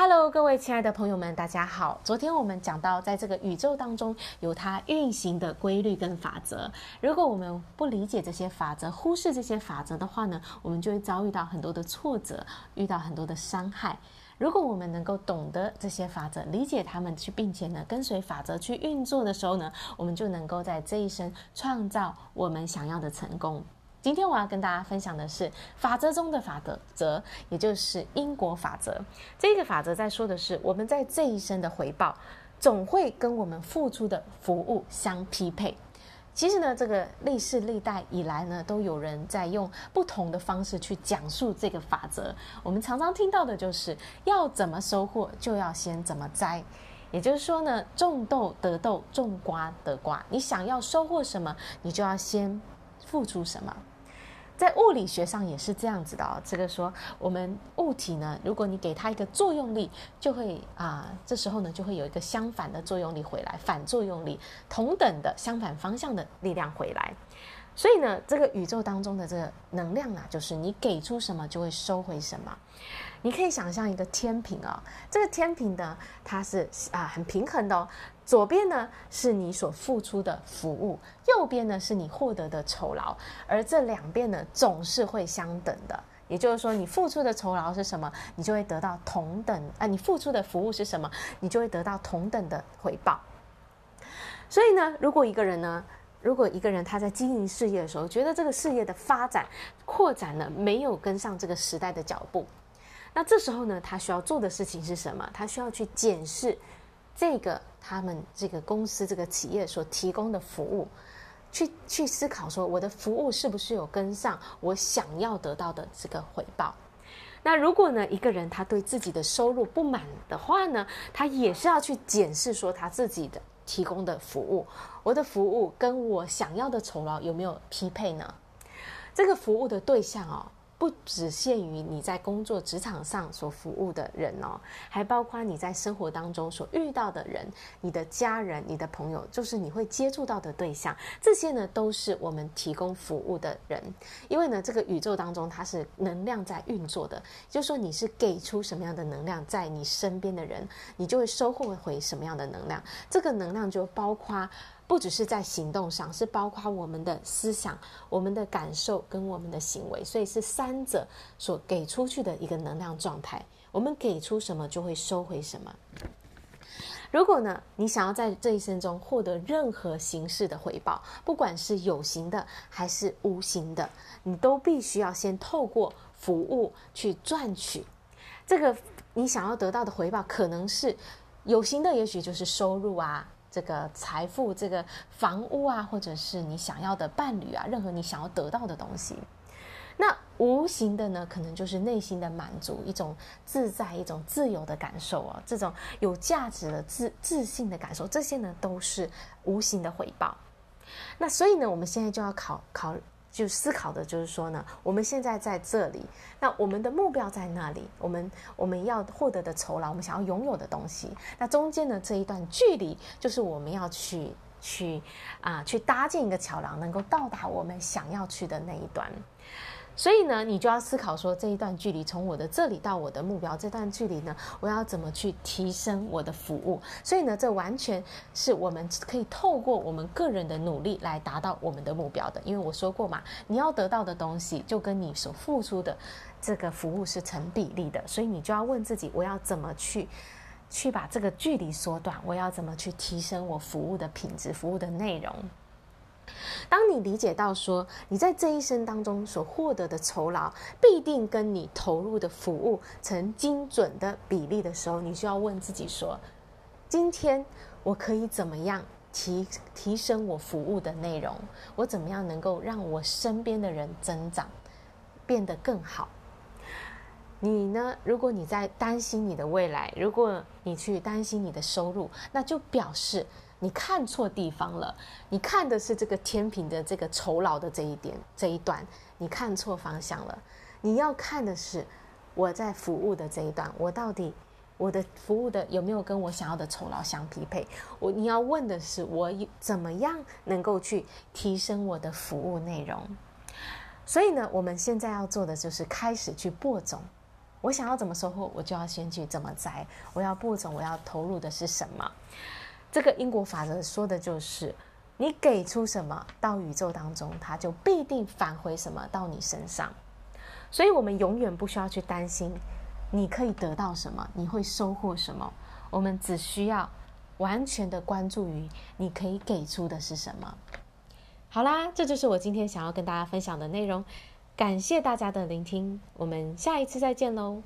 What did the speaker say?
Hello，各位亲爱的朋友们，大家好。昨天我们讲到，在这个宇宙当中有它运行的规律跟法则。如果我们不理解这些法则，忽视这些法则的话呢，我们就会遭遇到很多的挫折，遇到很多的伤害。如果我们能够懂得这些法则，理解他们去，并且呢跟随法则去运作的时候呢，我们就能够在这一生创造我们想要的成功。今天我要跟大家分享的是法则中的法则，则也就是因果法则。这个法则在说的是，我们在这一生的回报，总会跟我们付出的服务相匹配。其实呢，这个历世历代以来呢，都有人在用不同的方式去讲述这个法则。我们常常听到的就是要怎么收获，就要先怎么栽。也就是说呢，种豆得豆，种瓜得瓜。你想要收获什么，你就要先付出什么。在物理学上也是这样子的哦。这个说我们物体呢，如果你给它一个作用力，就会啊，这时候呢就会有一个相反的作用力回来，反作用力，同等的相反方向的力量回来。所以呢，这个宇宙当中的这个能量啊，就是你给出什么就会收回什么。你可以想象一个天平啊、这个天平呢，它是啊很平衡的哦。左边呢是你所付出的服务，右边呢是你获得的酬劳，而这两边呢总是会相等的。也就是说，你付出的酬劳是什么，你就会得到同等啊；你付出的服务是什么，你就会得到同等的回报。所以呢，如果一个人呢，如果一个人他在经营事业的时候，觉得这个事业的发展扩展了没有跟上这个时代的脚步，那这时候呢，他需要做的事情是什么？他需要去检视。这个他们这个公司这个企业所提供的服务，去去思考说，我的服务是不是有跟上我想要得到的这个回报？那如果呢，一个人他对自己的收入不满的话呢，他也是要去检视说他自己的提供的服务，我的服务跟我想要的酬劳有没有匹配呢？这个服务的对象哦。不只限于你在工作职场上所服务的人哦，还包括你在生活当中所遇到的人，你的家人、你的朋友，就是你会接触到的对象。这些呢，都是我们提供服务的人。因为呢，这个宇宙当中它是能量在运作的，就是说你是给出什么样的能量在你身边的人，你就会收获回什么样的能量。这个能量就包括。不只是在行动上，是包括我们的思想、我们的感受跟我们的行为，所以是三者所给出去的一个能量状态。我们给出什么，就会收回什么。如果呢，你想要在这一生中获得任何形式的回报，不管是有形的还是无形的，你都必须要先透过服务去赚取。这个你想要得到的回报，可能是有形的，也许就是收入啊。这个财富，这个房屋啊，或者是你想要的伴侣啊，任何你想要得到的东西，那无形的呢，可能就是内心的满足，一种自在、一种自由的感受啊，这种有价值的自自信的感受，这些呢都是无形的回报。那所以呢，我们现在就要考考。就思考的就是说呢，我们现在在这里，那我们的目标在那里，我们我们要获得的酬劳，我们想要拥有的东西，那中间的这一段距离，就是我们要去去啊去搭建一个桥梁，能够到达我们想要去的那一段。所以呢，你就要思考说，这一段距离从我的这里到我的目标，这段距离呢，我要怎么去提升我的服务？所以呢，这完全是我们可以透过我们个人的努力来达到我们的目标的。因为我说过嘛，你要得到的东西就跟你所付出的这个服务是成比例的，所以你就要问自己，我要怎么去去把这个距离缩短？我要怎么去提升我服务的品质、服务的内容？当你理解到说，你在这一生当中所获得的酬劳必定跟你投入的服务成精准的比例的时候，你需要问自己说：今天我可以怎么样提提升我服务的内容？我怎么样能够让我身边的人增长，变得更好？你呢？如果你在担心你的未来，如果你去担心你的收入，那就表示。你看错地方了，你看的是这个天平的这个酬劳的这一点这一段，你看错方向了。你要看的是我在服务的这一段，我到底我的服务的有没有跟我想要的酬劳相匹配？我你要问的是我怎么样能够去提升我的服务内容？所以呢，我们现在要做的就是开始去播种。我想要怎么收获，我就要先去怎么栽。我要播种，我要投入的是什么？这个因果法则说的就是，你给出什么到宇宙当中，它就必定返回什么到你身上。所以，我们永远不需要去担心你可以得到什么，你会收获什么。我们只需要完全的关注于你可以给出的是什么。好啦，这就是我今天想要跟大家分享的内容。感谢大家的聆听，我们下一次再见喽。